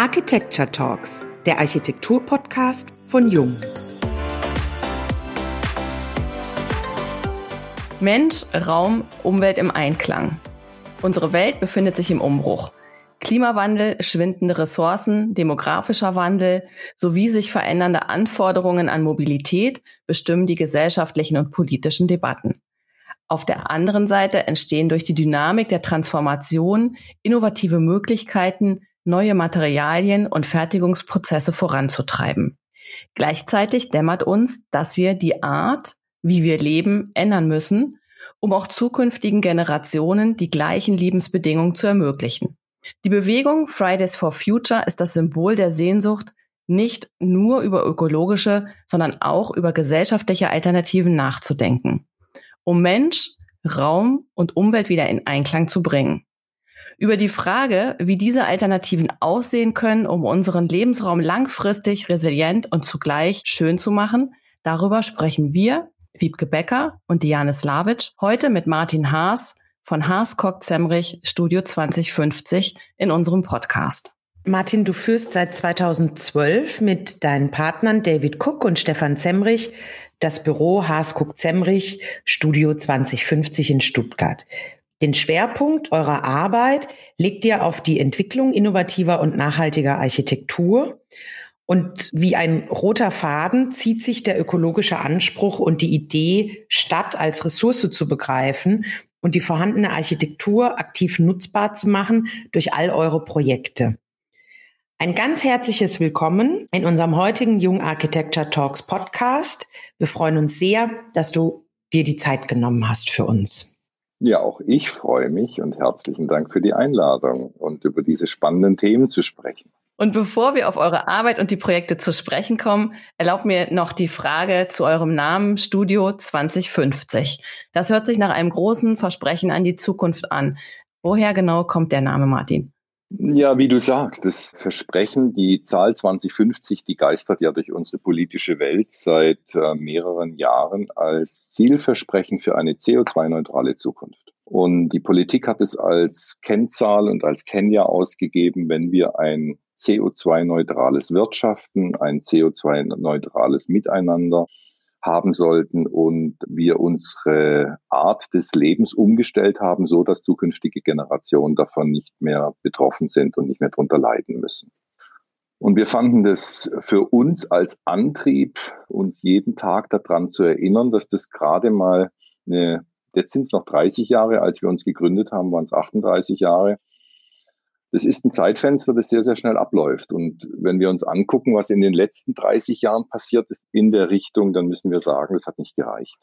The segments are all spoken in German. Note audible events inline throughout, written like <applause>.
Architecture Talks, der Architektur-Podcast von Jung. Mensch, Raum, Umwelt im Einklang. Unsere Welt befindet sich im Umbruch. Klimawandel, schwindende Ressourcen, demografischer Wandel sowie sich verändernde Anforderungen an Mobilität bestimmen die gesellschaftlichen und politischen Debatten. Auf der anderen Seite entstehen durch die Dynamik der Transformation innovative Möglichkeiten, neue Materialien und Fertigungsprozesse voranzutreiben. Gleichzeitig dämmert uns, dass wir die Art, wie wir leben, ändern müssen, um auch zukünftigen Generationen die gleichen Lebensbedingungen zu ermöglichen. Die Bewegung Fridays for Future ist das Symbol der Sehnsucht, nicht nur über ökologische, sondern auch über gesellschaftliche Alternativen nachzudenken um Mensch, Raum und Umwelt wieder in Einklang zu bringen. Über die Frage, wie diese Alternativen aussehen können, um unseren Lebensraum langfristig resilient und zugleich schön zu machen, darüber sprechen wir, Wiebke Becker und Diane Slavic, heute mit Martin Haas von Haas Kock Zemrich Studio 2050 in unserem Podcast. Martin, du führst seit 2012 mit deinen Partnern David Cook und Stefan Zemrich das Büro Haas-Cook-Zemrich Studio 2050 in Stuttgart. Den Schwerpunkt eurer Arbeit legt ihr auf die Entwicklung innovativer und nachhaltiger Architektur. Und wie ein roter Faden zieht sich der ökologische Anspruch und die Idee, Stadt als Ressource zu begreifen und die vorhandene Architektur aktiv nutzbar zu machen durch all eure Projekte. Ein ganz herzliches Willkommen in unserem heutigen Jung Architecture Talks Podcast. Wir freuen uns sehr, dass du dir die Zeit genommen hast für uns. Ja, auch ich freue mich und herzlichen Dank für die Einladung und über diese spannenden Themen zu sprechen. Und bevor wir auf eure Arbeit und die Projekte zu sprechen kommen, erlaubt mir noch die Frage zu eurem Namen Studio 2050. Das hört sich nach einem großen Versprechen an die Zukunft an. Woher genau kommt der Name, Martin? Ja, wie du sagst, das Versprechen, die Zahl 2050, die geistert ja durch unsere politische Welt seit äh, mehreren Jahren als Zielversprechen für eine CO2-neutrale Zukunft. Und die Politik hat es als Kennzahl und als Kennjahr ausgegeben, wenn wir ein CO2-neutrales Wirtschaften, ein CO2-neutrales Miteinander haben sollten und wir unsere Art des Lebens umgestellt haben, so dass zukünftige Generationen davon nicht mehr betroffen sind und nicht mehr darunter leiden müssen. Und wir fanden das für uns als Antrieb, uns jeden Tag daran zu erinnern, dass das gerade mal eine, jetzt sind es noch 30 Jahre, als wir uns gegründet haben, waren es 38 Jahre, das ist ein Zeitfenster, das sehr, sehr schnell abläuft. Und wenn wir uns angucken, was in den letzten 30 Jahren passiert ist in der Richtung, dann müssen wir sagen, das hat nicht gereicht.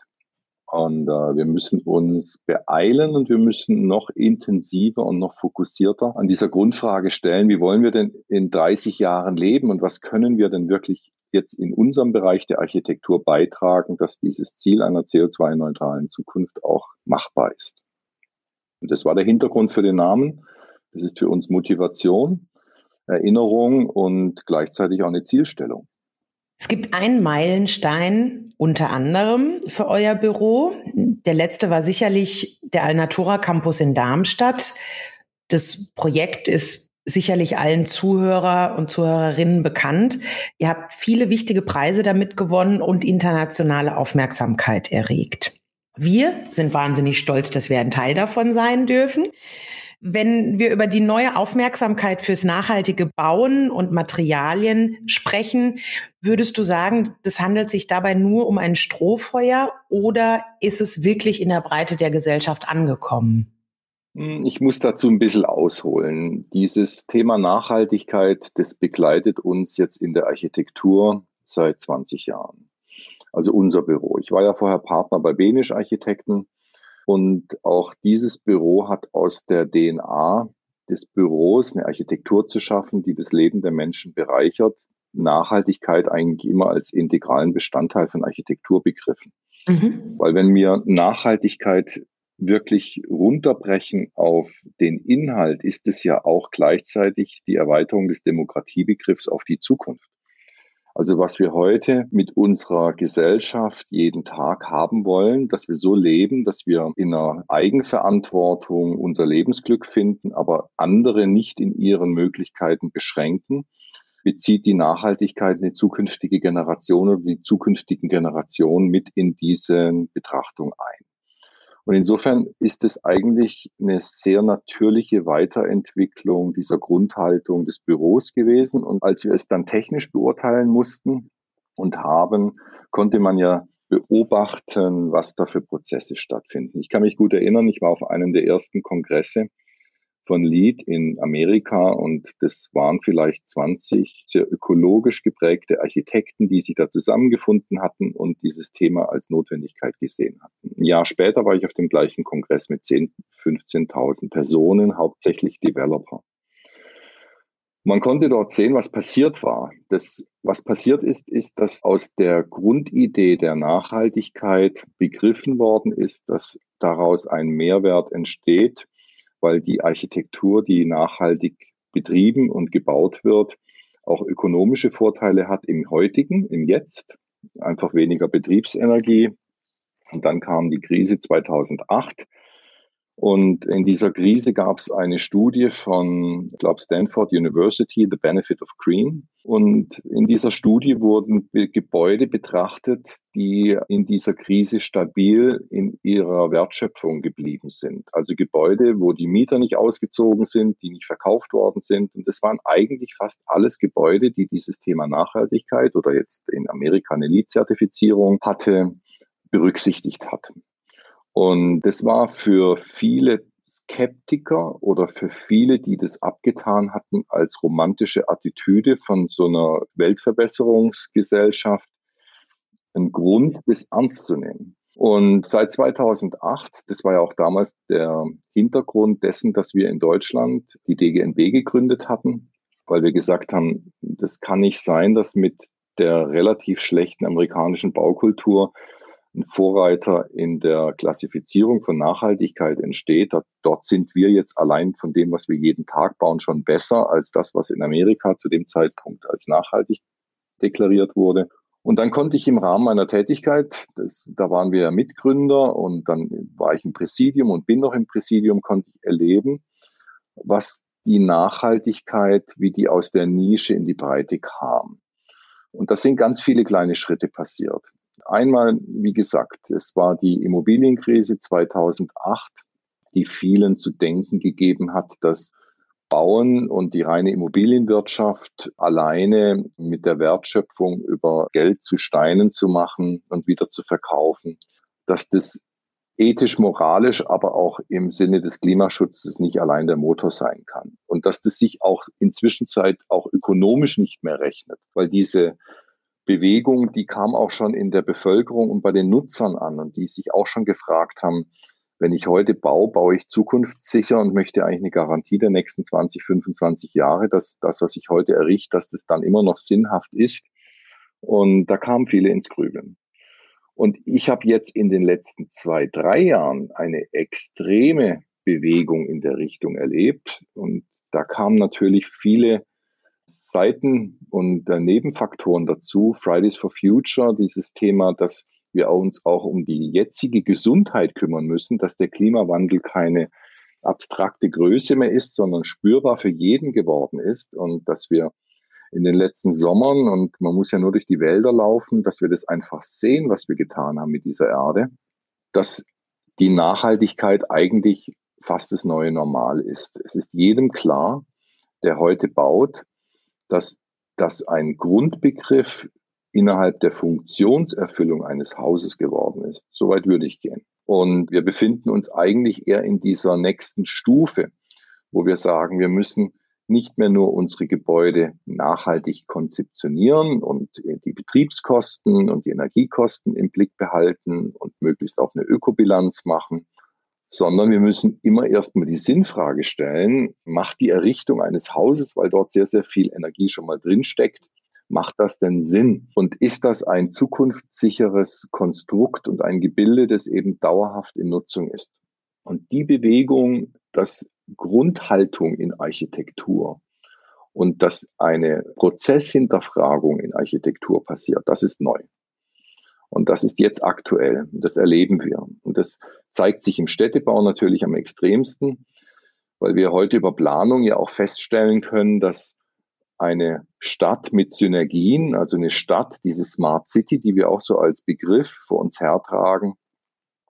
Und äh, wir müssen uns beeilen und wir müssen noch intensiver und noch fokussierter an dieser Grundfrage stellen, wie wollen wir denn in 30 Jahren leben und was können wir denn wirklich jetzt in unserem Bereich der Architektur beitragen, dass dieses Ziel einer CO2-neutralen Zukunft auch machbar ist. Und das war der Hintergrund für den Namen. Das ist für uns Motivation, Erinnerung und gleichzeitig auch eine Zielstellung. Es gibt einen Meilenstein unter anderem für euer Büro. Der letzte war sicherlich der Alnatura Campus in Darmstadt. Das Projekt ist sicherlich allen Zuhörer und Zuhörerinnen bekannt. Ihr habt viele wichtige Preise damit gewonnen und internationale Aufmerksamkeit erregt. Wir sind wahnsinnig stolz, dass wir ein Teil davon sein dürfen. Wenn wir über die neue Aufmerksamkeit fürs nachhaltige Bauen und Materialien sprechen, würdest du sagen, das handelt sich dabei nur um ein Strohfeuer oder ist es wirklich in der Breite der Gesellschaft angekommen? Hm, ich muss dazu ein bisschen ausholen. Dieses Thema Nachhaltigkeit, das begleitet uns jetzt in der Architektur seit 20 Jahren. Also unser Büro. Ich war ja vorher Partner bei Benisch Architekten und auch dieses Büro hat aus der DNA des Büros eine Architektur zu schaffen, die das Leben der Menschen bereichert. Nachhaltigkeit eigentlich immer als integralen Bestandteil von Architektur begriffen. Mhm. Weil wenn wir Nachhaltigkeit wirklich runterbrechen auf den Inhalt, ist es ja auch gleichzeitig die Erweiterung des Demokratiebegriffs auf die Zukunft. Also was wir heute mit unserer Gesellschaft jeden Tag haben wollen, dass wir so leben, dass wir in einer Eigenverantwortung unser Lebensglück finden, aber andere nicht in ihren Möglichkeiten beschränken, bezieht die Nachhaltigkeit eine zukünftige Generation oder die zukünftigen Generationen mit in diese Betrachtung ein. Und insofern ist es eigentlich eine sehr natürliche Weiterentwicklung dieser Grundhaltung des Büros gewesen. Und als wir es dann technisch beurteilen mussten und haben, konnte man ja beobachten, was da für Prozesse stattfinden. Ich kann mich gut erinnern, ich war auf einem der ersten Kongresse von Lead in Amerika und das waren vielleicht 20 sehr ökologisch geprägte Architekten, die sich da zusammengefunden hatten und dieses Thema als Notwendigkeit gesehen hatten. Ein Jahr später war ich auf dem gleichen Kongress mit 10, 15.000 Personen, hauptsächlich Developer. Man konnte dort sehen, was passiert war. Das, was passiert ist, ist, dass aus der Grundidee der Nachhaltigkeit begriffen worden ist, dass daraus ein Mehrwert entsteht, weil die Architektur, die nachhaltig betrieben und gebaut wird, auch ökonomische Vorteile hat im heutigen, im Jetzt, einfach weniger Betriebsenergie. Und dann kam die Krise 2008 und in dieser Krise gab es eine Studie von, ich glaube, Stanford University, The Benefit of Green. Und in dieser Studie wurden Gebäude betrachtet, die in dieser Krise stabil in ihrer Wertschöpfung geblieben sind. Also Gebäude, wo die Mieter nicht ausgezogen sind, die nicht verkauft worden sind. Und das waren eigentlich fast alles Gebäude, die dieses Thema Nachhaltigkeit oder jetzt in Amerika eine LEED-Zertifizierung hatte, berücksichtigt hatten. Und das war für viele Skeptiker oder für viele, die das abgetan hatten als romantische Attitüde von so einer Weltverbesserungsgesellschaft, ein Grund, das ernst zu nehmen. Und seit 2008, das war ja auch damals der Hintergrund dessen, dass wir in Deutschland die DGNB gegründet hatten, weil wir gesagt haben, das kann nicht sein, dass mit der relativ schlechten amerikanischen Baukultur ein Vorreiter in der Klassifizierung von Nachhaltigkeit entsteht. Dort sind wir jetzt allein von dem, was wir jeden Tag bauen, schon besser als das, was in Amerika zu dem Zeitpunkt als nachhaltig deklariert wurde. Und dann konnte ich im Rahmen meiner Tätigkeit, das, da waren wir ja Mitgründer und dann war ich im Präsidium und bin noch im Präsidium, konnte ich erleben, was die Nachhaltigkeit, wie die aus der Nische in die Breite kam. Und da sind ganz viele kleine Schritte passiert. Einmal, wie gesagt, es war die Immobilienkrise 2008, die vielen zu denken gegeben hat, dass Bauen und die reine Immobilienwirtschaft alleine mit der Wertschöpfung über Geld zu Steinen zu machen und wieder zu verkaufen, dass das ethisch, moralisch, aber auch im Sinne des Klimaschutzes nicht allein der Motor sein kann. Und dass das sich auch inzwischen Zeit auch ökonomisch nicht mehr rechnet, weil diese Bewegung, die kam auch schon in der Bevölkerung und bei den Nutzern an und die sich auch schon gefragt haben, wenn ich heute baue, baue ich zukunftssicher und möchte eigentlich eine Garantie der nächsten 20, 25 Jahre, dass das, was ich heute errichte, dass das dann immer noch sinnhaft ist. Und da kamen viele ins Grübeln. Und ich habe jetzt in den letzten zwei, drei Jahren eine extreme Bewegung in der Richtung erlebt. Und da kamen natürlich viele Seiten und äh, Nebenfaktoren dazu. Fridays for Future, dieses Thema, dass wir uns auch um die jetzige Gesundheit kümmern müssen, dass der Klimawandel keine abstrakte Größe mehr ist, sondern spürbar für jeden geworden ist und dass wir in den letzten Sommern, und man muss ja nur durch die Wälder laufen, dass wir das einfach sehen, was wir getan haben mit dieser Erde, dass die Nachhaltigkeit eigentlich fast das neue Normal ist. Es ist jedem klar, der heute baut, dass das ein Grundbegriff innerhalb der Funktionserfüllung eines Hauses geworden ist. Soweit würde ich gehen. Und wir befinden uns eigentlich eher in dieser nächsten Stufe, wo wir sagen, wir müssen nicht mehr nur unsere Gebäude nachhaltig konzeptionieren und die Betriebskosten und die Energiekosten im Blick behalten und möglichst auch eine Ökobilanz machen, sondern wir müssen immer erstmal die Sinnfrage stellen, macht die Errichtung eines Hauses, weil dort sehr, sehr viel Energie schon mal drinsteckt, macht das denn Sinn? Und ist das ein zukunftssicheres Konstrukt und ein Gebilde, das eben dauerhaft in Nutzung ist? Und die Bewegung, dass Grundhaltung in Architektur Und dass eine Prozesshinterfragung in Architektur passiert, das ist neu. Und das ist jetzt aktuell. Das erleben wir. Und das zeigt sich im Städtebau natürlich am extremsten, weil wir heute über Planung ja auch feststellen können, dass eine Stadt mit Synergien, also eine Stadt, diese Smart City, die wir auch so als Begriff vor uns hertragen,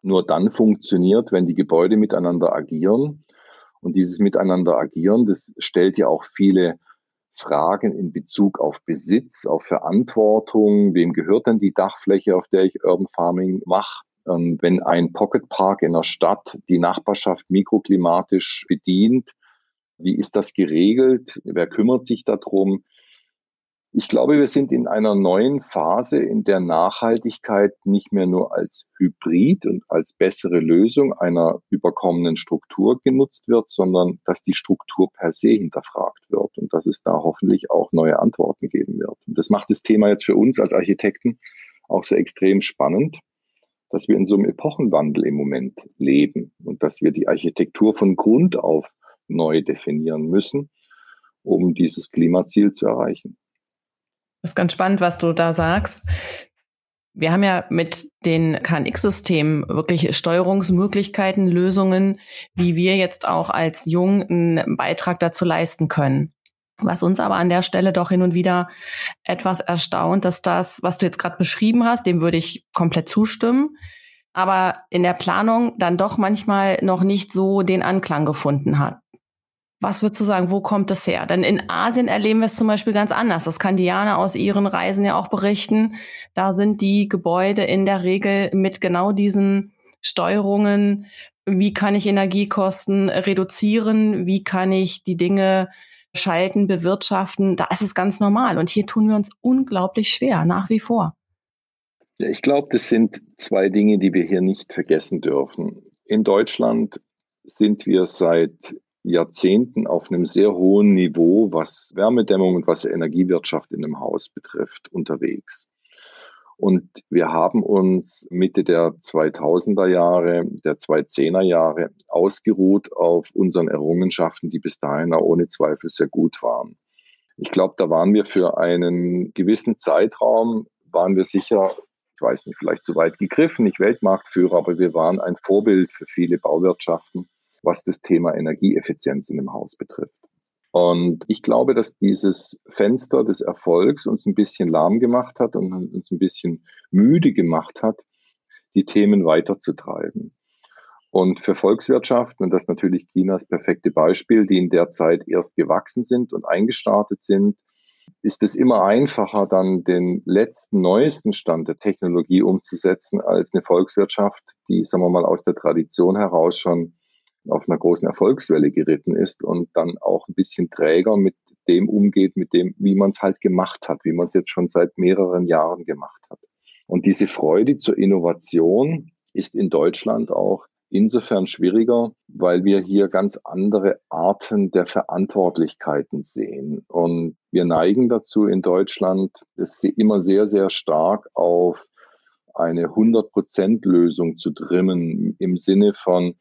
nur dann funktioniert, wenn die Gebäude miteinander agieren. Und dieses Miteinander agieren, das stellt ja auch viele Fragen in Bezug auf Besitz, auf Verantwortung. Wem gehört denn die Dachfläche, auf der ich Urban Farming mache? Ähm, wenn ein Pocket Park in der Stadt die Nachbarschaft mikroklimatisch bedient, wie ist das geregelt? Wer kümmert sich darum? Ich glaube, wir sind in einer neuen Phase, in der Nachhaltigkeit nicht mehr nur als Hybrid und als bessere Lösung einer überkommenen Struktur genutzt wird, sondern dass die Struktur per se hinterfragt wird und dass es da hoffentlich auch neue Antworten geben wird. Und das macht das Thema jetzt für uns als Architekten auch so extrem spannend, dass wir in so einem Epochenwandel im Moment leben und dass wir die Architektur von Grund auf neu definieren müssen, um dieses Klimaziel zu erreichen. Das ist ganz spannend, was du da sagst. Wir haben ja mit den KNX-Systemen wirklich Steuerungsmöglichkeiten, Lösungen, wie wir jetzt auch als Jung einen Beitrag dazu leisten können. Was uns aber an der Stelle doch hin und wieder etwas erstaunt, dass das, was du jetzt gerade beschrieben hast, dem würde ich komplett zustimmen, aber in der Planung dann doch manchmal noch nicht so den Anklang gefunden hat. Was würdest du sagen, wo kommt das her? Denn in Asien erleben wir es zum Beispiel ganz anders. Das kann Diana aus ihren Reisen ja auch berichten. Da sind die Gebäude in der Regel mit genau diesen Steuerungen. Wie kann ich Energiekosten reduzieren? Wie kann ich die Dinge schalten, bewirtschaften? Da ist es ganz normal. Und hier tun wir uns unglaublich schwer, nach wie vor. Ja, ich glaube, das sind zwei Dinge, die wir hier nicht vergessen dürfen. In Deutschland sind wir seit Jahrzehnten auf einem sehr hohen Niveau, was Wärmedämmung und was Energiewirtschaft in einem Haus betrifft, unterwegs. Und wir haben uns Mitte der 2000er Jahre, der 2010er Jahre ausgeruht auf unseren Errungenschaften, die bis dahin auch ohne Zweifel sehr gut waren. Ich glaube, da waren wir für einen gewissen Zeitraum, waren wir sicher, ich weiß nicht, vielleicht zu weit gegriffen, nicht Weltmarktführer, aber wir waren ein Vorbild für viele Bauwirtschaften was das Thema Energieeffizienz in dem Haus betrifft. Und ich glaube, dass dieses Fenster des Erfolgs uns ein bisschen lahm gemacht hat und uns ein bisschen müde gemacht hat, die Themen weiterzutreiben. Und für Volkswirtschaften, und das ist natürlich Chinas perfekte Beispiel, die in der Zeit erst gewachsen sind und eingestartet sind, ist es immer einfacher, dann den letzten, neuesten Stand der Technologie umzusetzen, als eine Volkswirtschaft, die, sagen wir mal, aus der Tradition heraus schon auf einer großen Erfolgswelle geritten ist und dann auch ein bisschen träger mit dem umgeht, mit dem, wie man es halt gemacht hat, wie man es jetzt schon seit mehreren Jahren gemacht hat. Und diese Freude zur Innovation ist in Deutschland auch insofern schwieriger, weil wir hier ganz andere Arten der Verantwortlichkeiten sehen. Und wir neigen dazu in Deutschland, es immer sehr, sehr stark auf eine 100-Prozent-Lösung zu trimmen im Sinne von,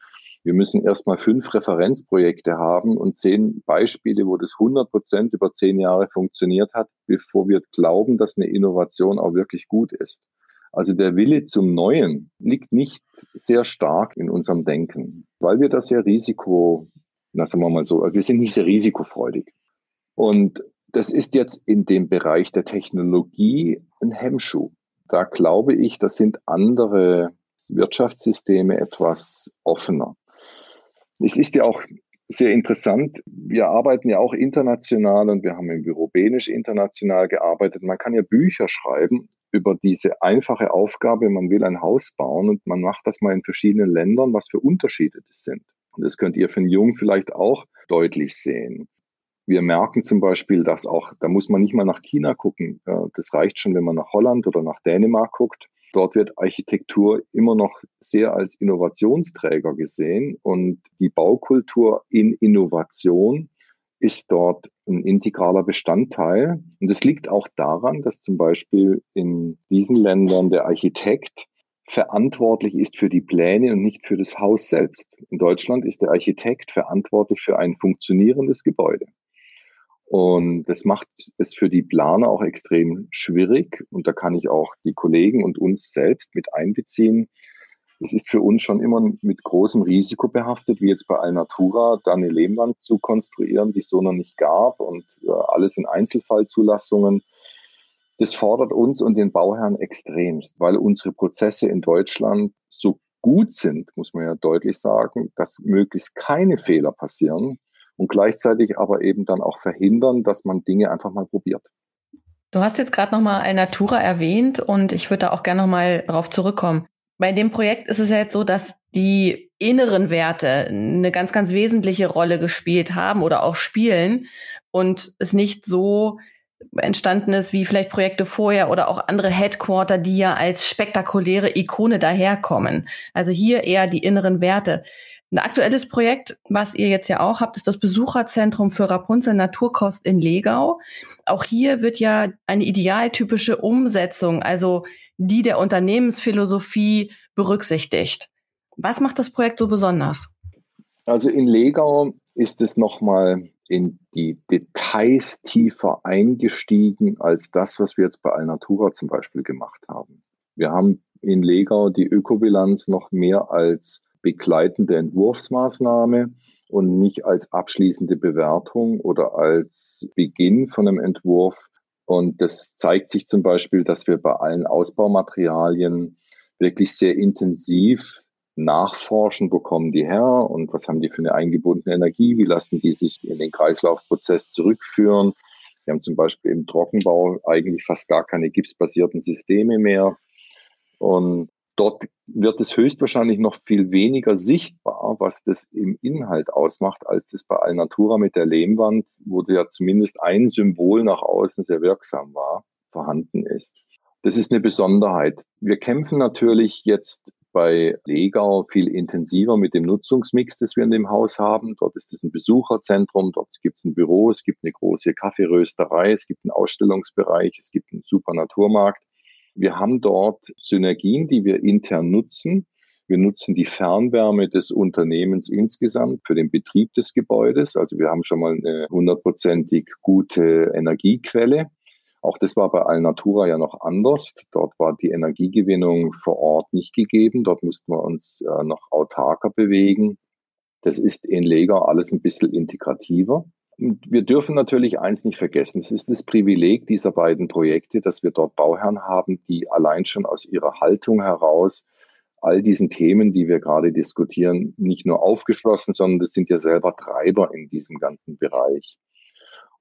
wir müssen erstmal fünf Referenzprojekte haben und zehn Beispiele, wo das 100 Prozent über zehn Jahre funktioniert hat, bevor wir glauben, dass eine Innovation auch wirklich gut ist. Also der Wille zum Neuen liegt nicht sehr stark in unserem Denken, weil wir das ja Risiko, na sagen wir mal so, wir sind nicht sehr risikofreudig. Und das ist jetzt in dem Bereich der Technologie ein Hemmschuh. Da glaube ich, das sind andere Wirtschaftssysteme etwas offener. Es ist ja auch sehr interessant. Wir arbeiten ja auch international und wir haben im Büro Benisch international gearbeitet. Man kann ja Bücher schreiben über diese einfache Aufgabe, man will ein Haus bauen und man macht das mal in verschiedenen Ländern, was für Unterschiede das sind. Und das könnt ihr für einen Jungen vielleicht auch deutlich sehen. Wir merken zum Beispiel, dass auch, da muss man nicht mal nach China gucken. Das reicht schon, wenn man nach Holland oder nach Dänemark guckt. Dort wird Architektur immer noch sehr als Innovationsträger gesehen und die Baukultur in Innovation ist dort ein integraler Bestandteil. Und es liegt auch daran, dass zum Beispiel in diesen Ländern der Architekt verantwortlich ist für die Pläne und nicht für das Haus selbst. In Deutschland ist der Architekt verantwortlich für ein funktionierendes Gebäude. Und das macht es für die Planer auch extrem schwierig. Und da kann ich auch die Kollegen und uns selbst mit einbeziehen. Es ist für uns schon immer mit großem Risiko behaftet, wie jetzt bei Alnatura, da eine Lehmwand zu konstruieren, die es so noch nicht gab und äh, alles in Einzelfallzulassungen. Das fordert uns und den Bauherren extremst, weil unsere Prozesse in Deutschland so gut sind, muss man ja deutlich sagen, dass möglichst keine Fehler passieren und gleichzeitig aber eben dann auch verhindern, dass man Dinge einfach mal probiert. Du hast jetzt gerade nochmal Alnatura erwähnt und ich würde da auch gerne nochmal darauf zurückkommen. Bei dem Projekt ist es ja jetzt so, dass die inneren Werte eine ganz, ganz wesentliche Rolle gespielt haben oder auch spielen und es nicht so entstanden ist wie vielleicht Projekte vorher oder auch andere Headquarter, die ja als spektakuläre Ikone daherkommen. Also hier eher die inneren Werte. Ein aktuelles Projekt, was ihr jetzt ja auch habt, ist das Besucherzentrum für Rapunzel Naturkost in Legau. Auch hier wird ja eine idealtypische Umsetzung, also die der Unternehmensphilosophie berücksichtigt. Was macht das Projekt so besonders? Also in Legau ist es nochmal in die Details tiefer eingestiegen als das, was wir jetzt bei Alnatura zum Beispiel gemacht haben. Wir haben in Legau die Ökobilanz noch mehr als begleitende Entwurfsmaßnahme und nicht als abschließende Bewertung oder als Beginn von einem Entwurf. Und das zeigt sich zum Beispiel, dass wir bei allen Ausbaumaterialien wirklich sehr intensiv nachforschen, wo kommen die her und was haben die für eine eingebundene Energie, wie lassen die sich in den Kreislaufprozess zurückführen. Wir haben zum Beispiel im Trockenbau eigentlich fast gar keine gipsbasierten Systeme mehr. Und dort wird es höchstwahrscheinlich noch viel weniger sichtbar, was das im Inhalt ausmacht, als das bei Alnatura mit der Lehmwand, wo ja zumindest ein Symbol nach außen sehr wirksam war, vorhanden ist. Das ist eine Besonderheit. Wir kämpfen natürlich jetzt bei Legau viel intensiver mit dem Nutzungsmix, das wir in dem Haus haben. Dort ist es ein Besucherzentrum, dort gibt es ein Büro, es gibt eine große Kaffeerösterei, es gibt einen Ausstellungsbereich, es gibt einen super Naturmarkt. Wir haben dort Synergien, die wir intern nutzen. Wir nutzen die Fernwärme des Unternehmens insgesamt für den Betrieb des Gebäudes. Also wir haben schon mal eine hundertprozentig gute Energiequelle. Auch das war bei Alnatura ja noch anders. Dort war die Energiegewinnung vor Ort nicht gegeben. Dort mussten wir uns äh, noch autarker bewegen. Das ist in Lega alles ein bisschen integrativer. Wir dürfen natürlich eins nicht vergessen. Es ist das Privileg dieser beiden Projekte, dass wir dort Bauherren haben, die allein schon aus ihrer Haltung heraus all diesen Themen, die wir gerade diskutieren, nicht nur aufgeschlossen, sondern das sind ja selber Treiber in diesem ganzen Bereich.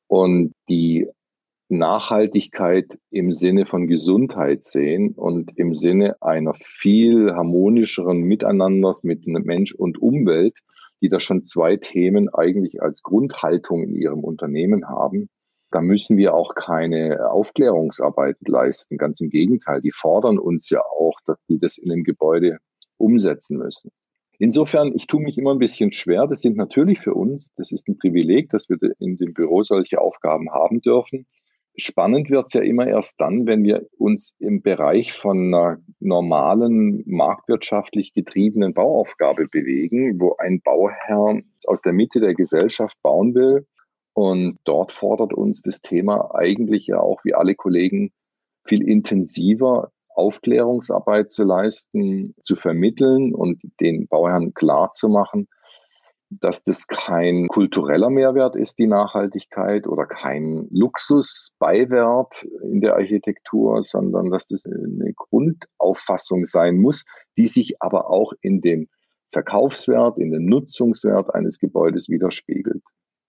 Und die Nachhaltigkeit im Sinne von Gesundheit sehen und im Sinne einer viel harmonischeren Miteinanders mit Mensch und Umwelt, die da schon zwei Themen eigentlich als Grundhaltung in ihrem Unternehmen haben. Da müssen wir auch keine Aufklärungsarbeit leisten. Ganz im Gegenteil, die fordern uns ja auch, dass die das in dem Gebäude umsetzen müssen. Insofern, ich tue mich immer ein bisschen schwer. Das sind natürlich für uns, das ist ein Privileg, dass wir in dem Büro solche Aufgaben haben dürfen. Spannend wird's ja immer erst dann, wenn wir uns im Bereich von einer normalen, marktwirtschaftlich getriebenen Bauaufgabe bewegen, wo ein Bauherr aus der Mitte der Gesellschaft bauen will. Und dort fordert uns das Thema eigentlich ja auch wie alle Kollegen viel intensiver Aufklärungsarbeit zu leisten, zu vermitteln und den Bauherren klar zu machen, dass das kein kultureller Mehrwert ist, die Nachhaltigkeit, oder kein Luxusbeiwert in der Architektur, sondern dass das eine Grundauffassung sein muss, die sich aber auch in dem Verkaufswert, in dem Nutzungswert eines Gebäudes widerspiegelt.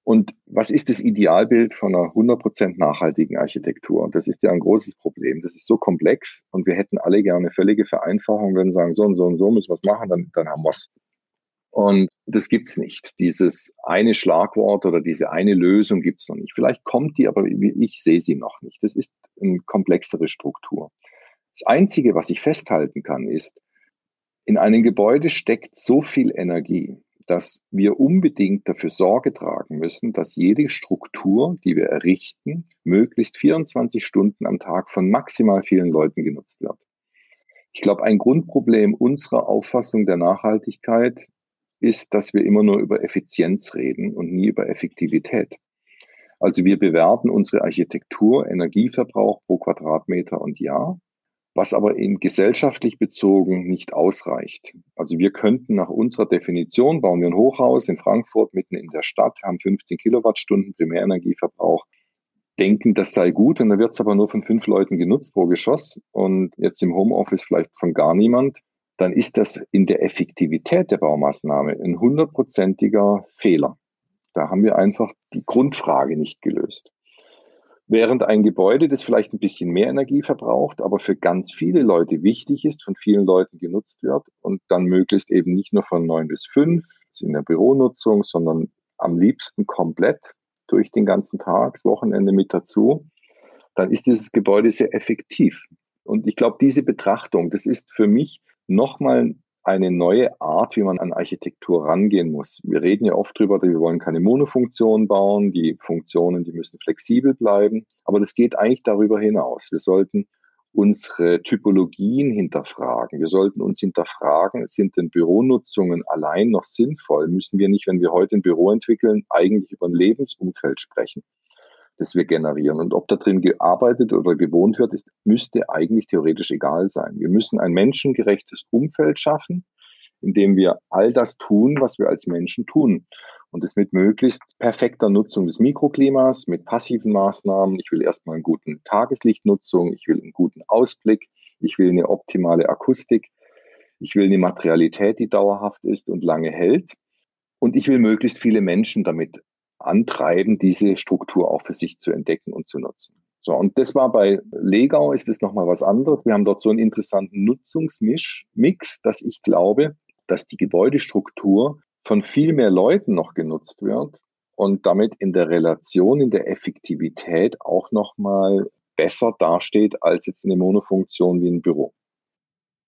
Und was ist das Idealbild von einer 100% nachhaltigen Architektur? Das ist ja ein großes Problem. Das ist so komplex und wir hätten alle gerne völlige Vereinfachung, wenn wir sagen, so und so und so müssen wir es machen, dann, dann haben wir es. Und das gibt's nicht. Dieses eine Schlagwort oder diese eine Lösung gibt's noch nicht. Vielleicht kommt die, aber ich sehe sie noch nicht. Das ist eine komplexere Struktur. Das Einzige, was ich festhalten kann, ist, in einem Gebäude steckt so viel Energie, dass wir unbedingt dafür Sorge tragen müssen, dass jede Struktur, die wir errichten, möglichst 24 Stunden am Tag von maximal vielen Leuten genutzt wird. Ich glaube, ein Grundproblem unserer Auffassung der Nachhaltigkeit ist, dass wir immer nur über Effizienz reden und nie über Effektivität. Also wir bewerten unsere Architektur, Energieverbrauch pro Quadratmeter und Jahr, was aber in gesellschaftlich bezogen nicht ausreicht. Also wir könnten nach unserer Definition, bauen wir ein Hochhaus in Frankfurt mitten in der Stadt, haben 15 Kilowattstunden Primärenergieverbrauch, denken, das sei gut und dann wird es aber nur von fünf Leuten genutzt pro Geschoss und jetzt im Homeoffice vielleicht von gar niemand, dann ist das in der Effektivität der Baumaßnahme ein hundertprozentiger Fehler. Da haben wir einfach die Grundfrage nicht gelöst. Während ein Gebäude, das vielleicht ein bisschen mehr Energie verbraucht, aber für ganz viele Leute wichtig ist, von vielen Leuten genutzt wird und dann möglichst eben nicht nur von neun bis fünf in der Büronutzung, sondern am liebsten komplett durch den ganzen Tag, das Wochenende mit dazu, dann ist dieses Gebäude sehr effektiv. Und ich glaube, diese Betrachtung, das ist für mich nochmal eine neue Art, wie man an Architektur rangehen muss. Wir reden ja oft drüber, wir wollen keine Monofunktion bauen, die Funktionen, die müssen flexibel bleiben, aber das geht eigentlich darüber hinaus. Wir sollten unsere Typologien hinterfragen. Wir sollten uns hinterfragen, sind denn Büronutzungen allein noch sinnvoll? Müssen wir nicht, wenn wir heute ein Büro entwickeln, eigentlich über ein Lebensumfeld sprechen, das wir generieren? Und ob da drin gearbeitet oder gewohnt wird, ist, müsste eigentlich theoretisch egal sein. Wir müssen ein menschengerechtes Umfeld schaffen, in dem wir all das tun, was wir als Menschen tun. Und das mit möglichst perfekter Nutzung des Mikroklimas, mit passiven Maßnahmen. Ich will erstmal einen guten Tageslichtnutzung, ich will einen guten Ausblick, ich will eine optimale Akustik, ich will eine Materialität, die dauerhaft ist und lange hält. Und ich will möglichst viele Menschen damit antreiben, diese Struktur auch für sich zu entdecken und zu nutzen. So, und das war bei Legau ist es nochmal was anderes. Wir haben dort so einen interessanten Nutzungsmix, dass ich glaube, dass die Gebäudestruktur von viel mehr Leuten noch genutzt wird und damit in der Relation, in der Effektivität auch nochmal besser dasteht als jetzt eine Monofunktion wie ein Büro.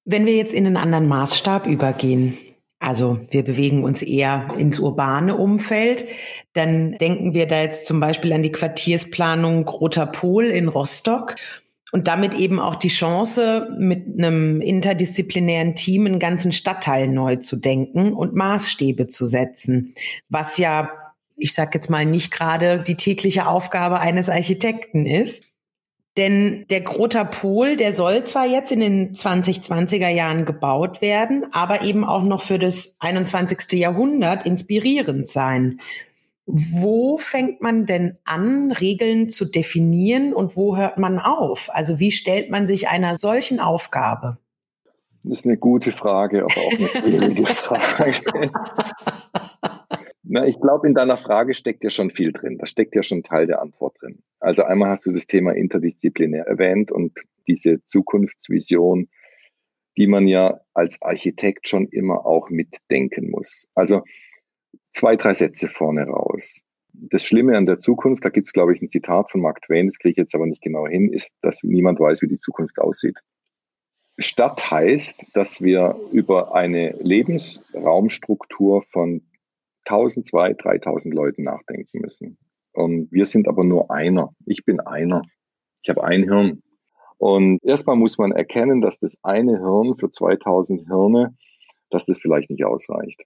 Wenn wir jetzt in einen anderen Maßstab übergehen, also wir bewegen uns eher ins urbane Umfeld, dann denken wir da jetzt zum Beispiel an die Quartiersplanung Roter Pol in Rostock und damit eben auch die Chance, mit einem interdisziplinären Team einen ganzen Stadtteil neu zu denken und Maßstäbe zu setzen, was ja, ich sage jetzt mal, nicht gerade die tägliche Aufgabe eines Architekten ist. Denn der Groter Pol, der soll zwar jetzt in den 2020er Jahren gebaut werden, aber eben auch noch für das 21. Jahrhundert inspirierend sein. Wo fängt man denn an, Regeln zu definieren und wo hört man auf? Also wie stellt man sich einer solchen Aufgabe? Das ist eine gute Frage, aber auch eine schwierige <laughs> Frage. Na, ich glaube, in deiner Frage steckt ja schon viel drin. Da steckt ja schon Teil der Antwort drin. Also einmal hast du das Thema interdisziplinär erwähnt und diese Zukunftsvision, die man ja als Architekt schon immer auch mitdenken muss. Also zwei, drei Sätze vorne raus. Das Schlimme an der Zukunft, da gibt es, glaube ich, ein Zitat von Mark Twain, das kriege ich jetzt aber nicht genau hin, ist, dass niemand weiß, wie die Zukunft aussieht. Stadt heißt, dass wir über eine Lebensraumstruktur von 1000, 2000, 3000 Leuten nachdenken müssen. Und wir sind aber nur einer. Ich bin einer. Ich habe ein Hirn. Und erstmal muss man erkennen, dass das eine Hirn für 2000 Hirne, dass das vielleicht nicht ausreicht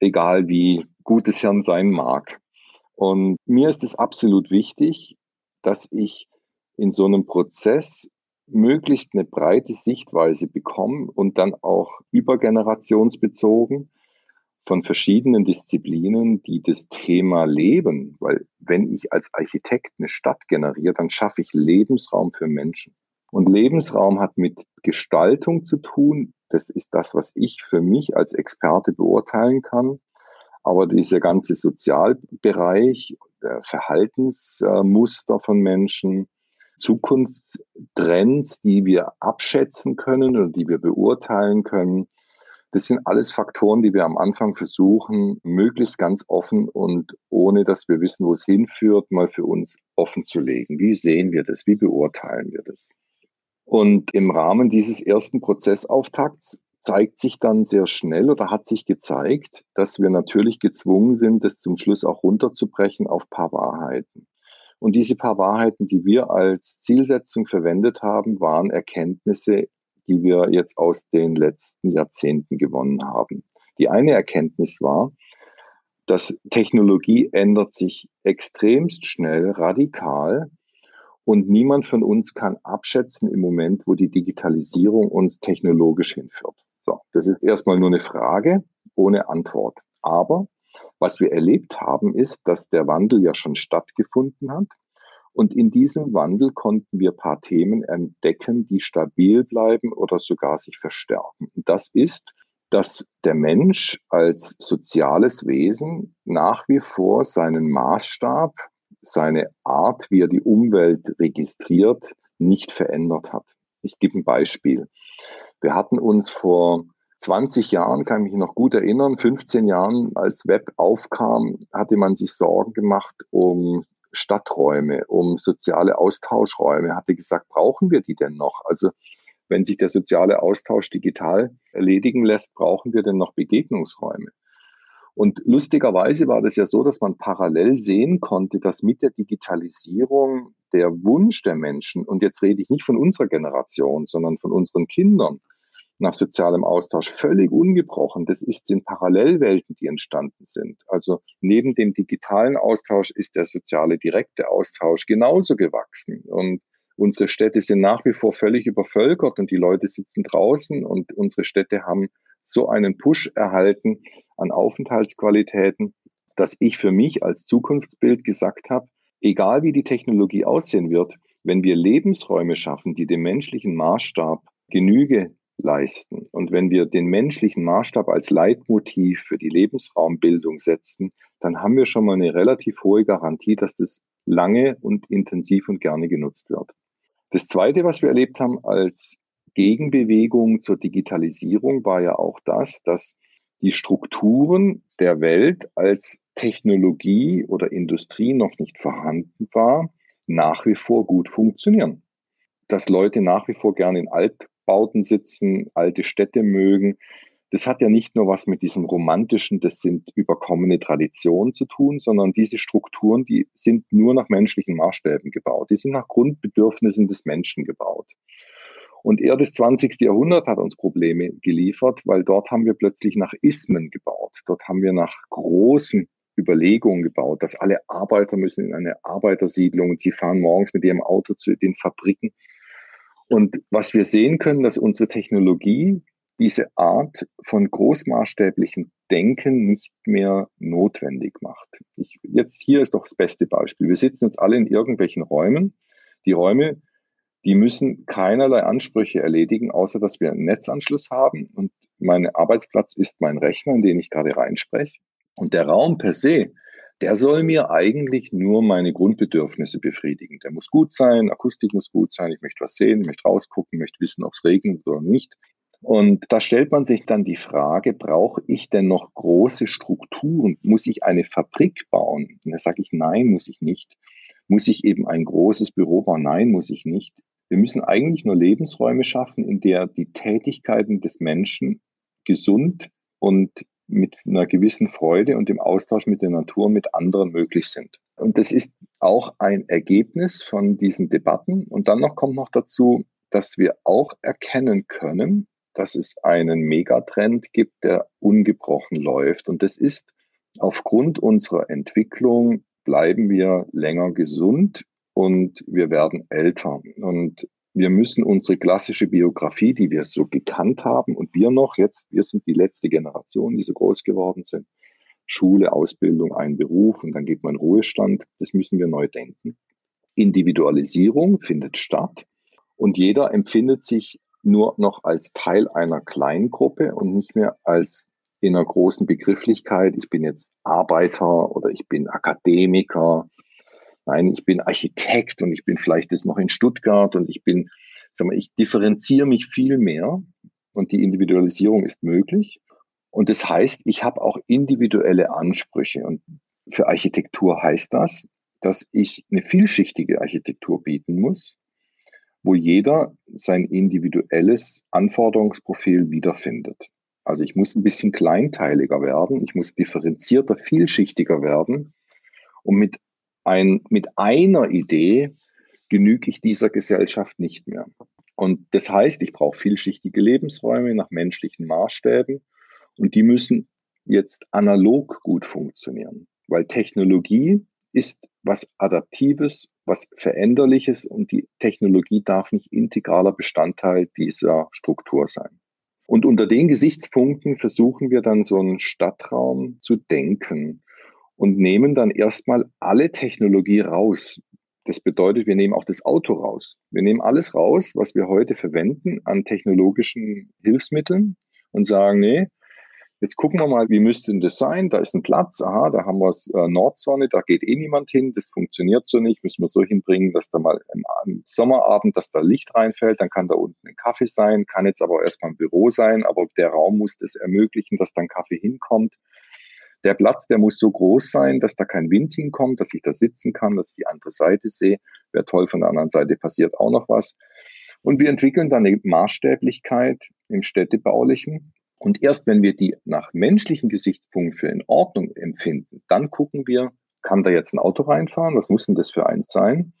egal wie gut es Hirn sein mag. Und mir ist es absolut wichtig, dass ich in so einem Prozess möglichst eine breite Sichtweise bekomme und dann auch übergenerationsbezogen von verschiedenen Disziplinen, die das Thema leben. Weil wenn ich als Architekt eine Stadt generiere, dann schaffe ich Lebensraum für Menschen. Und Lebensraum hat mit Gestaltung zu tun, das ist das, was ich für mich als Experte beurteilen kann. Aber dieser ganze Sozialbereich, Verhaltensmuster von Menschen, Zukunftstrends, die wir abschätzen können oder die wir beurteilen können, das sind alles Faktoren, die wir am Anfang versuchen, möglichst ganz offen und ohne dass wir wissen, wo es hinführt, mal für uns offen zu legen. Wie sehen wir das? Wie beurteilen wir das? Und im Rahmen dieses ersten Prozessauftakts zeigt sich dann sehr schnell oder hat sich gezeigt, dass wir natürlich gezwungen sind, das zum Schluss auch runterzubrechen auf paar Wahrheiten. Und diese paar Wahrheiten, die wir als Zielsetzung verwendet haben, waren Erkenntnisse, die wir jetzt aus den letzten Jahrzehnten gewonnen haben. Die eine Erkenntnis war, dass Technologie ändert sich extremst schnell, radikal. Und niemand von uns kann abschätzen im Moment, wo die Digitalisierung uns technologisch hinführt. So, das ist erstmal nur eine Frage ohne Antwort. Aber was wir erlebt haben, ist, dass der Wandel ja schon stattgefunden hat. Und in diesem Wandel konnten wir paar Themen entdecken, die stabil bleiben oder sogar sich verstärken. Das ist, dass der Mensch als soziales Wesen nach wie vor seinen Maßstab, seine Art, wie er die Umwelt registriert, nicht verändert hat. Ich gebe ein Beispiel. Wir hatten uns vor 20 Jahren, kann ich mich noch gut erinnern, 15 Jahren, als Web aufkam, hatte man sich Sorgen gemacht um Stadträume, um soziale Austauschräume, hatte gesagt, brauchen wir die denn noch? Also wenn sich der soziale Austausch digital erledigen lässt, brauchen wir denn noch Begegnungsräume? Und lustigerweise war das ja so, dass man parallel sehen konnte, dass mit der Digitalisierung der Wunsch der Menschen, und jetzt rede ich nicht von unserer Generation, sondern von unseren Kindern, nach sozialem Austausch völlig ungebrochen. Das ist in Parallelwelten, die entstanden sind. Also neben dem digitalen Austausch ist der soziale direkte Austausch genauso gewachsen. Und unsere Städte sind nach wie vor völlig übervölkert und die Leute sitzen draußen und unsere Städte haben so einen Push erhalten an Aufenthaltsqualitäten, dass ich für mich als Zukunftsbild gesagt habe, egal wie die Technologie aussehen wird, wenn wir Lebensräume schaffen, die dem menschlichen Maßstab Genüge leisten. Und wenn wir den menschlichen Maßstab als Leitmotiv für die Lebensraumbildung setzen, dann haben wir schon mal eine relativ hohe Garantie, dass das lange und intensiv und gerne genutzt wird. Das Zweite, was wir erlebt haben als Gegenbewegung zur Digitalisierung, war ja auch das, dass die Strukturen der Welt als Technologie oder Industrie noch nicht vorhanden war, nach wie vor gut funktionieren. Dass Leute nach wie vor gerne in Alt Bauten sitzen, alte Städte mögen. Das hat ja nicht nur was mit diesem romantischen, das sind überkommene Traditionen zu tun, sondern diese Strukturen, die sind nur nach menschlichen Maßstäben gebaut. Die sind nach Grundbedürfnissen des Menschen gebaut. Und eher das 20. Jahrhundert hat uns Probleme geliefert, weil dort haben wir plötzlich nach Ismen gebaut. Dort haben wir nach großen Überlegungen gebaut, dass alle Arbeiter müssen in eine Arbeitersiedlung und sie fahren morgens mit ihrem Auto zu den Fabriken. Und was wir sehen können, dass unsere Technologie diese Art von großmaßstäblichem Denken nicht mehr notwendig macht. Ich, jetzt hier ist doch das beste Beispiel. Wir sitzen jetzt alle in irgendwelchen Räumen. Die Räume, die müssen keinerlei Ansprüche erledigen, außer dass wir einen Netzanschluss haben und mein Arbeitsplatz ist mein Rechner, in den ich gerade reinspreche. Und der Raum per se der soll mir eigentlich nur meine Grundbedürfnisse befriedigen. Der muss gut sein, Akustik muss gut sein, ich möchte was sehen, ich möchte rausgucken, möchte wissen, ob es regnet oder nicht. Und da stellt man sich dann die Frage, brauche ich denn noch große Strukturen? Muss ich eine Fabrik bauen? Und da sage ich, nein, muss ich nicht. Muss ich eben ein großes Büro bauen? Nein, muss ich nicht. Wir müssen eigentlich nur Lebensräume schaffen, in der die Tätigkeiten des Menschen gesund und mit einer gewissen Freude und im Austausch mit der Natur mit anderen möglich sind. Und das ist auch ein Ergebnis von diesen Debatten. Und dann noch kommt noch dazu, dass wir auch erkennen können, dass es einen Megatrend gibt, der ungebrochen läuft. Und das ist, aufgrund unserer Entwicklung bleiben wir länger gesund und wir werden älter. Und wir müssen unsere klassische Biografie, die wir so gekannt haben und wir noch jetzt, wir sind die letzte Generation, die so groß geworden sind. Schule, Ausbildung, ein Beruf und dann geht man in Ruhestand. Das müssen wir neu denken. Individualisierung findet statt und jeder empfindet sich nur noch als Teil einer Kleingruppe und nicht mehr als in einer großen Begrifflichkeit. Ich bin jetzt Arbeiter oder ich bin Akademiker Nein, ich bin Architekt und ich bin vielleicht jetzt noch in Stuttgart und ich bin, sag mal, ich differenziere mich viel mehr und die Individualisierung ist möglich. Und das heißt, ich habe auch individuelle Ansprüche. Und für Architektur heißt das, dass ich eine vielschichtige Architektur bieten muss, wo jeder sein individuelles Anforderungsprofil wiederfindet. Also ich muss ein bisschen kleinteiliger werden, ich muss differenzierter, vielschichtiger werden, um mit ein, mit einer Idee genüge ich dieser Gesellschaft nicht mehr. Und das heißt, ich brauche vielschichtige Lebensräume nach menschlichen Maßstäben und die müssen jetzt analog gut funktionieren, weil Technologie ist was Adaptives, was Veränderliches und die Technologie darf nicht integraler Bestandteil dieser Struktur sein. Und unter den Gesichtspunkten versuchen wir dann so einen Stadtraum zu denken und nehmen dann erstmal alle Technologie raus. Das bedeutet, wir nehmen auch das Auto raus. Wir nehmen alles raus, was wir heute verwenden an technologischen Hilfsmitteln und sagen, nee, Jetzt gucken wir mal, wie müsste denn das sein? Da ist ein Platz, aha, da haben wir äh, Nordsonne, da geht eh niemand hin, das funktioniert so nicht, müssen wir so hinbringen, dass da mal im, im Sommerabend, dass da Licht reinfällt, dann kann da unten ein Kaffee sein, kann jetzt aber erstmal ein Büro sein, aber der Raum muss das ermöglichen, dass da ein Kaffee hinkommt. Der Platz, der muss so groß sein, dass da kein Wind hinkommt, dass ich da sitzen kann, dass ich die andere Seite sehe. Wäre toll, von der anderen Seite passiert auch noch was. Und wir entwickeln dann eine Maßstäblichkeit im Städtebaulichen, und erst wenn wir die nach menschlichen Gesichtspunkten für in Ordnung empfinden, dann gucken wir, kann da jetzt ein Auto reinfahren? Was muss denn das für eins sein?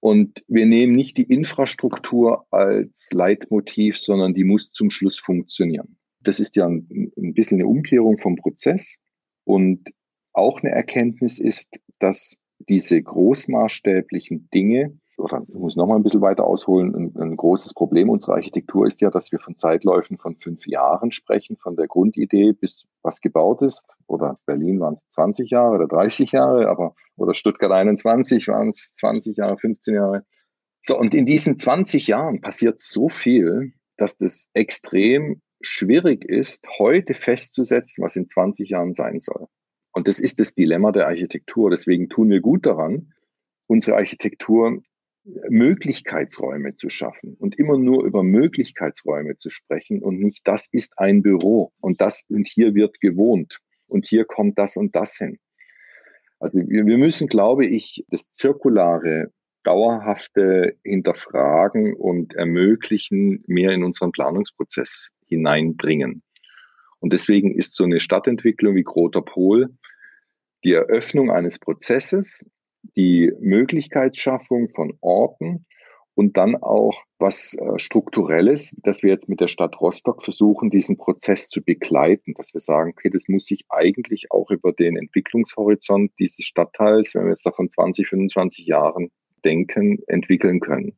Und wir nehmen nicht die Infrastruktur als Leitmotiv, sondern die muss zum Schluss funktionieren. Das ist ja ein, ein bisschen eine Umkehrung vom Prozess. Und auch eine Erkenntnis ist, dass diese großmaßstäblichen Dinge oder ich muss noch mal ein bisschen weiter ausholen, ein, ein, großes Problem unserer Architektur ist ja, dass wir von Zeitläufen von fünf Jahren sprechen, von der Grundidee bis was gebaut ist. Oder Berlin waren es 20 Jahre oder 30 Jahre, aber oder Stuttgart 21 waren es 20 Jahre, 15 Jahre. So, und in diesen 20 Jahren passiert so viel, dass das extrem schwierig ist, heute festzusetzen, was in 20 Jahren sein soll. Und das ist das Dilemma der Architektur. Deswegen tun wir gut daran, unsere Architektur Möglichkeitsräume zu schaffen und immer nur über Möglichkeitsräume zu sprechen und nicht, das ist ein Büro und das und hier wird gewohnt und hier kommt das und das hin. Also wir, wir müssen, glaube ich, das zirkulare, dauerhafte Hinterfragen und ermöglichen mehr in unseren Planungsprozess hineinbringen. Und deswegen ist so eine Stadtentwicklung wie Groter Pol die Eröffnung eines Prozesses, die Möglichkeitsschaffung von Orten und dann auch was äh, Strukturelles, dass wir jetzt mit der Stadt Rostock versuchen, diesen Prozess zu begleiten, dass wir sagen, okay, das muss sich eigentlich auch über den Entwicklungshorizont dieses Stadtteils, wenn wir jetzt davon 20, 25 Jahren denken, entwickeln können.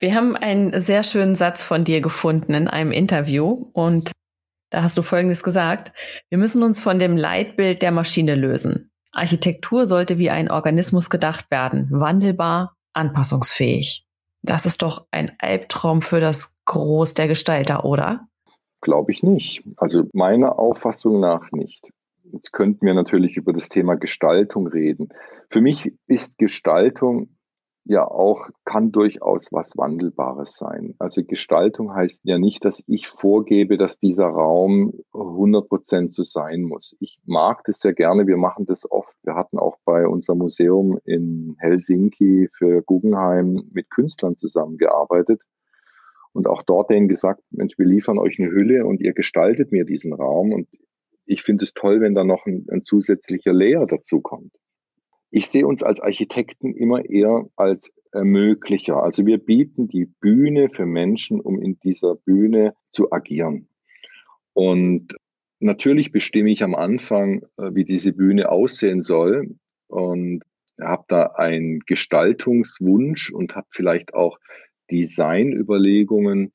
Wir haben einen sehr schönen Satz von dir gefunden in einem Interview und da hast du Folgendes gesagt. Wir müssen uns von dem Leitbild der Maschine lösen. Architektur sollte wie ein Organismus gedacht werden, wandelbar, anpassungsfähig. Das ist doch ein Albtraum für das Groß der Gestalter, oder? Glaube ich nicht. Also meiner Auffassung nach nicht. Jetzt könnten wir natürlich über das Thema Gestaltung reden. Für mich ist Gestaltung ja auch, kann durchaus was Wandelbares sein. Also Gestaltung heißt ja nicht, dass ich vorgebe, dass dieser Raum 100 Prozent so sein muss. Ich mag das sehr gerne. Wir machen das oft. Wir hatten auch bei unserem Museum in Helsinki für Guggenheim mit Künstlern zusammengearbeitet und auch dort denen gesagt, Mensch, wir liefern euch eine Hülle und ihr gestaltet mir diesen Raum. Und ich finde es toll, wenn da noch ein, ein zusätzlicher Layer dazu kommt. Ich sehe uns als Architekten immer eher als Ermöglicher. Also wir bieten die Bühne für Menschen, um in dieser Bühne zu agieren. Und natürlich bestimme ich am Anfang, äh, wie diese Bühne aussehen soll und habe da einen Gestaltungswunsch und habe vielleicht auch Designüberlegungen.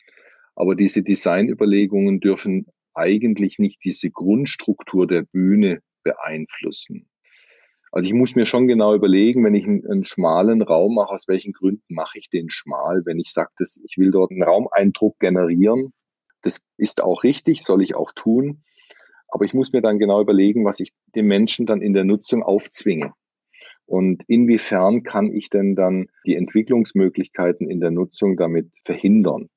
Aber diese Designüberlegungen dürfen eigentlich nicht diese Grundstruktur der Bühne beeinflussen. Also ich muss mir schon genau überlegen, wenn ich einen, einen, schmalen Raum mache, aus welchen Gründen mache ich den schmal? Wenn ich sage, dass ich will dort einen Raumeindruck generieren, das ist auch richtig, soll ich auch tun. Aber ich muss mir dann genau überlegen, was ich dem Menschen dann in der Nutzung aufzwinge. Und inwiefern kann ich denn dann die Entwicklungsmöglichkeiten in der Nutzung damit verhindern?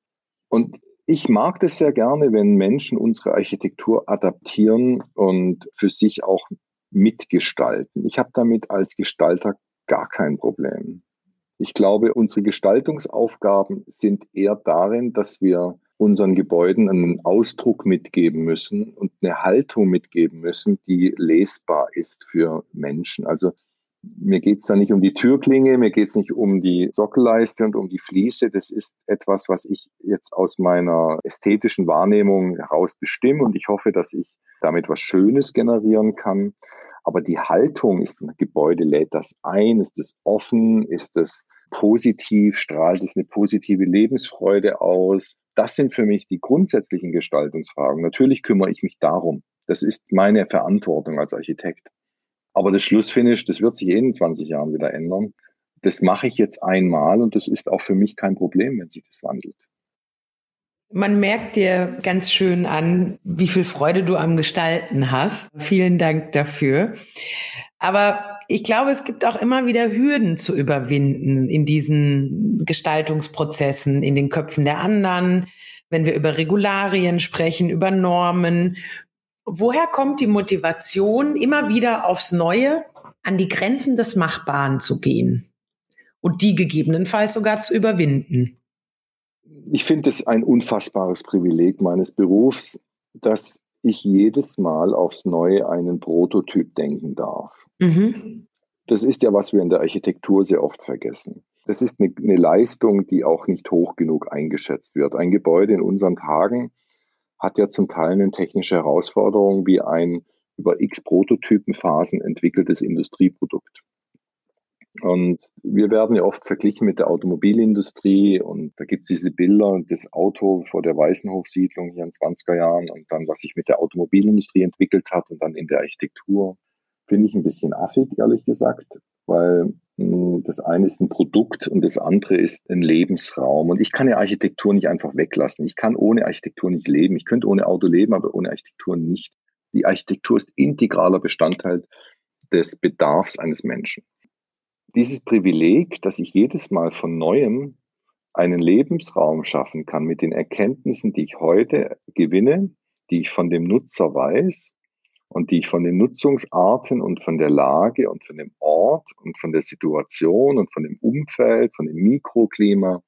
Und ich mag das sehr gerne, wenn Menschen unsere Architektur adaptieren und für sich auch mitgestalten. Ich habe damit als Gestalter gar kein Problem. Ich glaube, unsere Gestaltungsaufgaben sind eher darin, dass wir unseren Gebäuden einen Ausdruck mitgeben müssen und eine Haltung mitgeben müssen, die lesbar ist für Menschen. Also mir geht es da nicht um die Türklinge, mir geht es nicht um die Sockelleiste und um die Fliese. Das ist etwas, was ich jetzt aus meiner ästhetischen Wahrnehmung heraus bestimme und ich hoffe, dass ich damit was Schönes generieren kann. Aber die Haltung ist, ein Gebäude lädt das ein, ist es offen, ist es positiv, strahlt es eine positive Lebensfreude aus. Das sind für mich die grundsätzlichen Gestaltungsfragen. Natürlich kümmere ich mich darum. Das ist meine Verantwortung als Architekt. Aber das Schlussfinish, das wird sich eh in 20 Jahren wieder ändern. Das mache ich jetzt einmal und das ist auch für mich kein Problem, wenn sich das wandelt. Man merkt dir ganz schön an, wie viel Freude du am Gestalten hast. Vielen Dank dafür. Aber ich glaube, es gibt auch immer wieder Hürden zu überwinden in diesen Gestaltungsprozessen, in den Köpfen der anderen, wenn wir über Regularien sprechen, über Normen. Woher kommt die Motivation, immer wieder aufs Neue an die Grenzen des Machbaren zu gehen und die gegebenenfalls sogar zu überwinden? ich finde es ein unfassbares Privileg meines Berufs, dass ich jedes Mal aufs Neue einen Prototyp denken darf. Mhm. Das ist ja, was wir in der Architektur sehr oft vergessen. Das ist eine, eine, Leistung, die auch nicht hoch genug eingeschätzt wird. Ein Gebäude in unseren Tagen hat ja zum Teil eine technische Herausforderung wie ein über x Prototypenphasen entwickeltes Industrieprodukt. Und wir werden ja oft verglichen mit der Automobilindustrie und da gibt es diese Bilder, das Auto vor der Weißenhofsiedlung hier in 20er Jahren und dann, was sich mit der Automobilindustrie entwickelt hat und dann in der Architektur, finde ich ein bisschen affig, ehrlich gesagt, weil das eine ist ein Produkt und das andere ist ein Lebensraum. Und ich kann ja Architektur nicht einfach weglassen. Ich kann ohne Architektur nicht leben. Ich könnte ohne Auto leben, aber ohne Architektur nicht. Die Architektur ist integraler Bestandteil des Bedarfs eines Menschen dieses Privileg, dass ich jedes Mal von neuem einen Lebensraum schaffen kann mit den Erkenntnissen, die ich heute gewinne, die ich von dem Nutzer weiß und die ich von den Nutzungsarten und von der Lage und von dem Ort und von der Situation und von dem Umfeld, von dem Mikroklima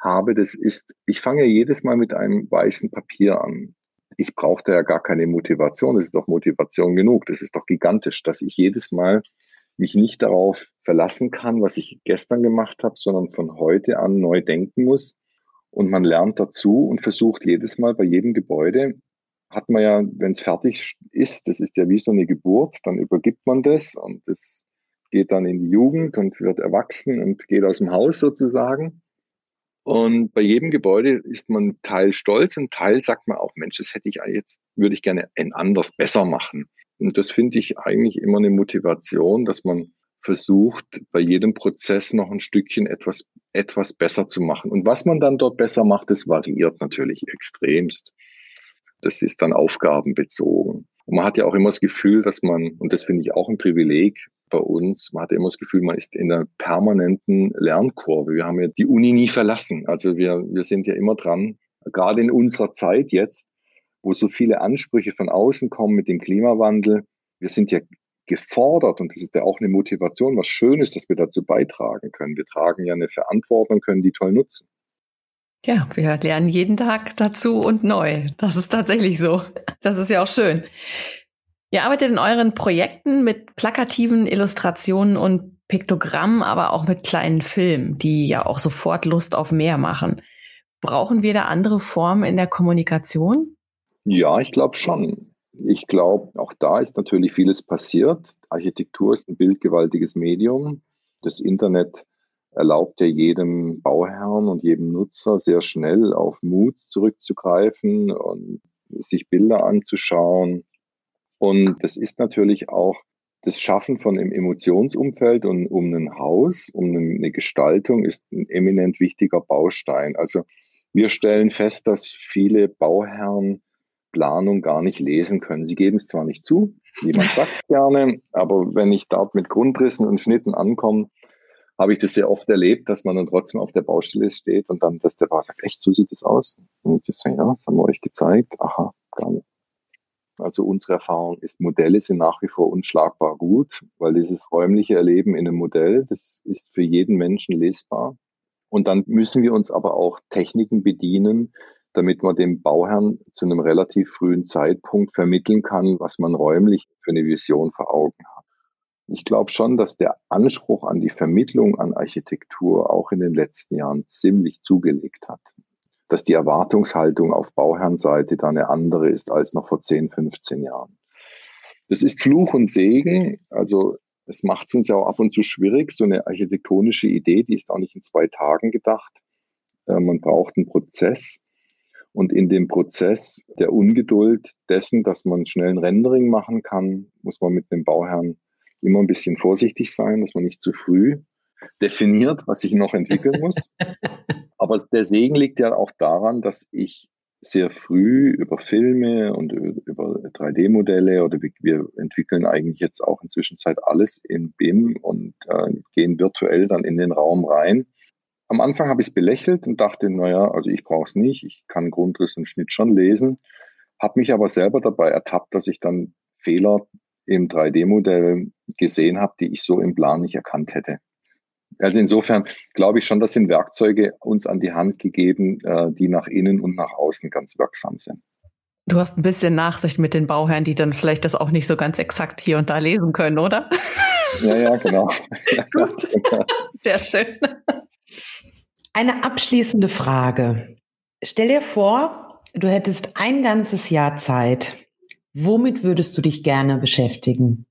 habe, das ist, ich fange jedes Mal mit einem weißen Papier an. Ich brauche da ja gar keine Motivation, das ist doch Motivation genug, das ist doch gigantisch, dass ich jedes Mal mich nicht darauf verlassen kann, was ich gestern gemacht habe, sondern von heute an neu denken muss. Und man lernt dazu und versucht jedes Mal bei jedem Gebäude, hat man ja, wenn es fertig ist, das ist ja wie so eine Geburt, dann übergibt man das und das geht dann in die Jugend und wird erwachsen und geht aus dem Haus sozusagen. Und bei jedem Gebäude ist man Teil stolz, und Teil sagt man auch, Mensch, das hätte ich jetzt, würde ich gerne ein anders besser machen. Und das finde ich eigentlich immer eine Motivation, dass man versucht, bei jedem Prozess noch ein Stückchen etwas, etwas besser zu machen. Und was man dann dort besser macht, das variiert natürlich extremst. Das ist dann aufgabenbezogen. Und man hat ja auch immer das Gefühl, dass man, und das finde ich auch ein Privileg bei uns, man hat ja immer das Gefühl, man ist in einer permanenten Lernkurve. Wir haben ja die Uni nie verlassen. Also wir, wir sind ja immer dran, gerade in unserer Zeit jetzt, wo so viele Ansprüche von außen kommen mit dem Klimawandel. Wir sind ja gefordert und das ist ja auch eine Motivation, was Schönes, dass wir dazu beitragen können. Wir tragen ja eine Verantwortung, können die toll nutzen. Ja, wir lernen jeden Tag dazu und neu. Das ist tatsächlich so. Das ist ja auch schön. Ihr arbeitet in euren Projekten mit plakativen Illustrationen und Piktogrammen, aber auch mit kleinen Filmen, die ja auch sofort Lust auf mehr machen. Brauchen wir da andere Formen in der Kommunikation? Ja, ich glaube schon. Ich glaube, auch da ist natürlich vieles passiert. Architektur ist ein bildgewaltiges Medium. Das Internet erlaubt ja jedem Bauherrn und jedem Nutzer sehr schnell auf Mut zurückzugreifen und sich Bilder anzuschauen. Und das ist natürlich auch das Schaffen von einem Emotionsumfeld und um ein Haus, um eine Gestaltung ist ein eminent wichtiger Baustein. Also wir stellen fest, dass viele Bauherren Planung gar nicht lesen können. Sie geben es zwar nicht zu, jemand <laughs> sagt gerne, aber wenn ich dort mit Grundrissen und Schnitten ankomme, habe ich das sehr oft erlebt, dass man dann trotzdem auf der Baustelle steht und dann, dass der Bauer sagt, echt, so sieht es aus? Und ich sage, ja, das haben wir euch gezeigt. Aha, gar nicht. Also unsere Erfahrung ist, Modelle sind nach wie vor unschlagbar gut, weil dieses räumliche Erleben in einem Modell, das ist für jeden Menschen lesbar. Und dann müssen wir uns aber auch Techniken bedienen, damit man dem Bauherrn zu einem relativ frühen Zeitpunkt vermitteln kann, was man räumlich für eine Vision vor Augen hat. Ich glaube schon, dass der Anspruch an die Vermittlung an Architektur auch in den letzten Jahren ziemlich zugelegt hat. dass die Erwartungshaltung auf Bauherrenseite da eine andere ist als noch vor 10, 15 Jahren. Das ist Fluch und Segen. Also es macht es uns ja auch ab und zu schwierig. So eine architektonische Idee, die ist auch nicht in zwei Tagen gedacht. Äh, man braucht einen Prozess. Und in dem Prozess der Ungeduld dessen, dass man schnell ein Rendering machen kann, muss man mit dem Bauherrn immer ein bisschen vorsichtig sein, dass man nicht zu früh definiert, was sich noch entwickeln <laughs> muss. Aber der Segen liegt ja auch daran, dass ich sehr früh über Filme und über 3D-Modelle oder wir entwickeln eigentlich jetzt auch inzwischen Zeit alles in BIM und äh, gehen virtuell dann in den Raum rein. Am Anfang habe ich es belächelt und dachte, naja, also ich brauche es nicht, ich kann Grundriss und Schnitt schon lesen, habe mich aber selber dabei ertappt, dass ich dann Fehler im 3D-Modell gesehen habe, die ich so im Plan nicht erkannt hätte. Also insofern glaube ich schon, das sind Werkzeuge uns an die Hand gegeben, äh, die nach innen und nach außen ganz wirksam sind. Du hast ein bisschen Nachsicht mit den Bauherren, die dann vielleicht das auch nicht so ganz exakt hier und da lesen können, oder? Ja, ja, genau. <laughs> Gut, <laughs> sehr schön. Eine abschließende Frage. Stell dir vor, du hättest ein ganzes Jahr Zeit. Womit würdest du dich gerne beschäftigen?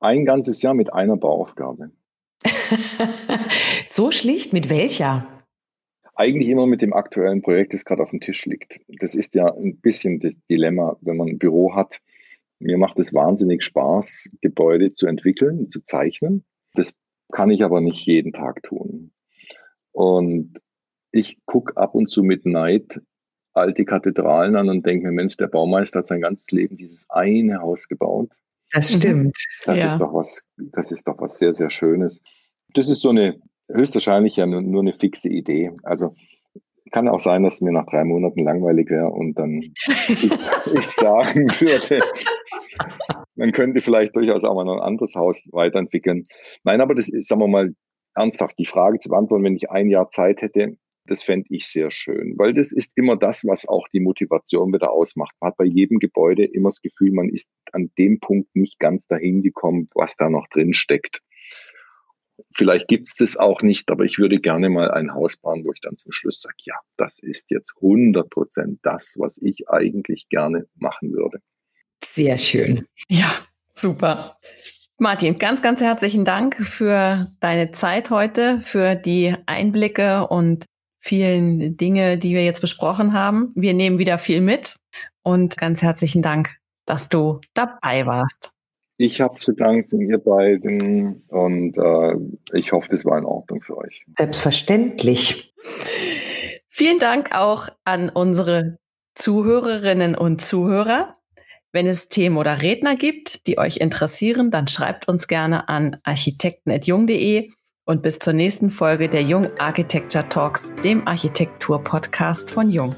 Ein ganzes Jahr mit einer Bauaufgabe. <laughs> so schlicht, mit welcher? Eigentlich immer mit dem aktuellen Projekt, das gerade auf dem Tisch liegt. Das ist ja ein bisschen das Dilemma, wenn man ein Büro hat. Mir macht es wahnsinnig Spaß, Gebäude zu entwickeln, zu zeichnen. Das kann ich aber nicht jeden Tag tun. Und ich gucke ab und zu mit Neid alte Kathedralen an und denke mir, Mensch, der Baumeister hat sein ganzes Leben dieses eine Haus gebaut. Das mhm. stimmt. Das ja. ist doch was, das ist doch was sehr, sehr Schönes. Das ist so eine, höchstwahrscheinlich ja nur, nur eine fixe Idee. Also kann auch sein, dass mir nach drei Monaten langweilig wäre und dann <laughs> ich, ich sagen würde, man könnte vielleicht durchaus auch mal noch ein anderes Haus weiterentwickeln. Nein, aber das ist, sagen wir mal, ernsthaft die Frage zu beantworten, wenn ich ein Jahr Zeit hätte, das fände ich sehr schön, weil das ist immer das, was auch die Motivation wieder ausmacht. Man hat bei jedem Gebäude immer das Gefühl, man ist an dem Punkt nicht ganz dahin gekommen, was da noch drin steckt. Vielleicht gibt es das auch nicht, aber ich würde gerne mal ein Haus bauen, wo ich dann zum Schluss sage, ja, das ist jetzt 100 Prozent das, was ich eigentlich gerne machen würde. Sehr schön. Ja, super. Martin, ganz, ganz herzlichen Dank für deine Zeit heute, für die Einblicke und vielen Dinge, die wir jetzt besprochen haben. Wir nehmen wieder viel mit und ganz herzlichen Dank, dass du dabei warst. Ich habe zu danken, ihr beiden, und äh, ich hoffe, das war in Ordnung für euch. Selbstverständlich. Vielen Dank auch an unsere Zuhörerinnen und Zuhörer. Wenn es Themen oder Redner gibt, die euch interessieren, dann schreibt uns gerne an architekten.jung.de und bis zur nächsten Folge der Jung Architecture Talks, dem Architektur-Podcast von Jung.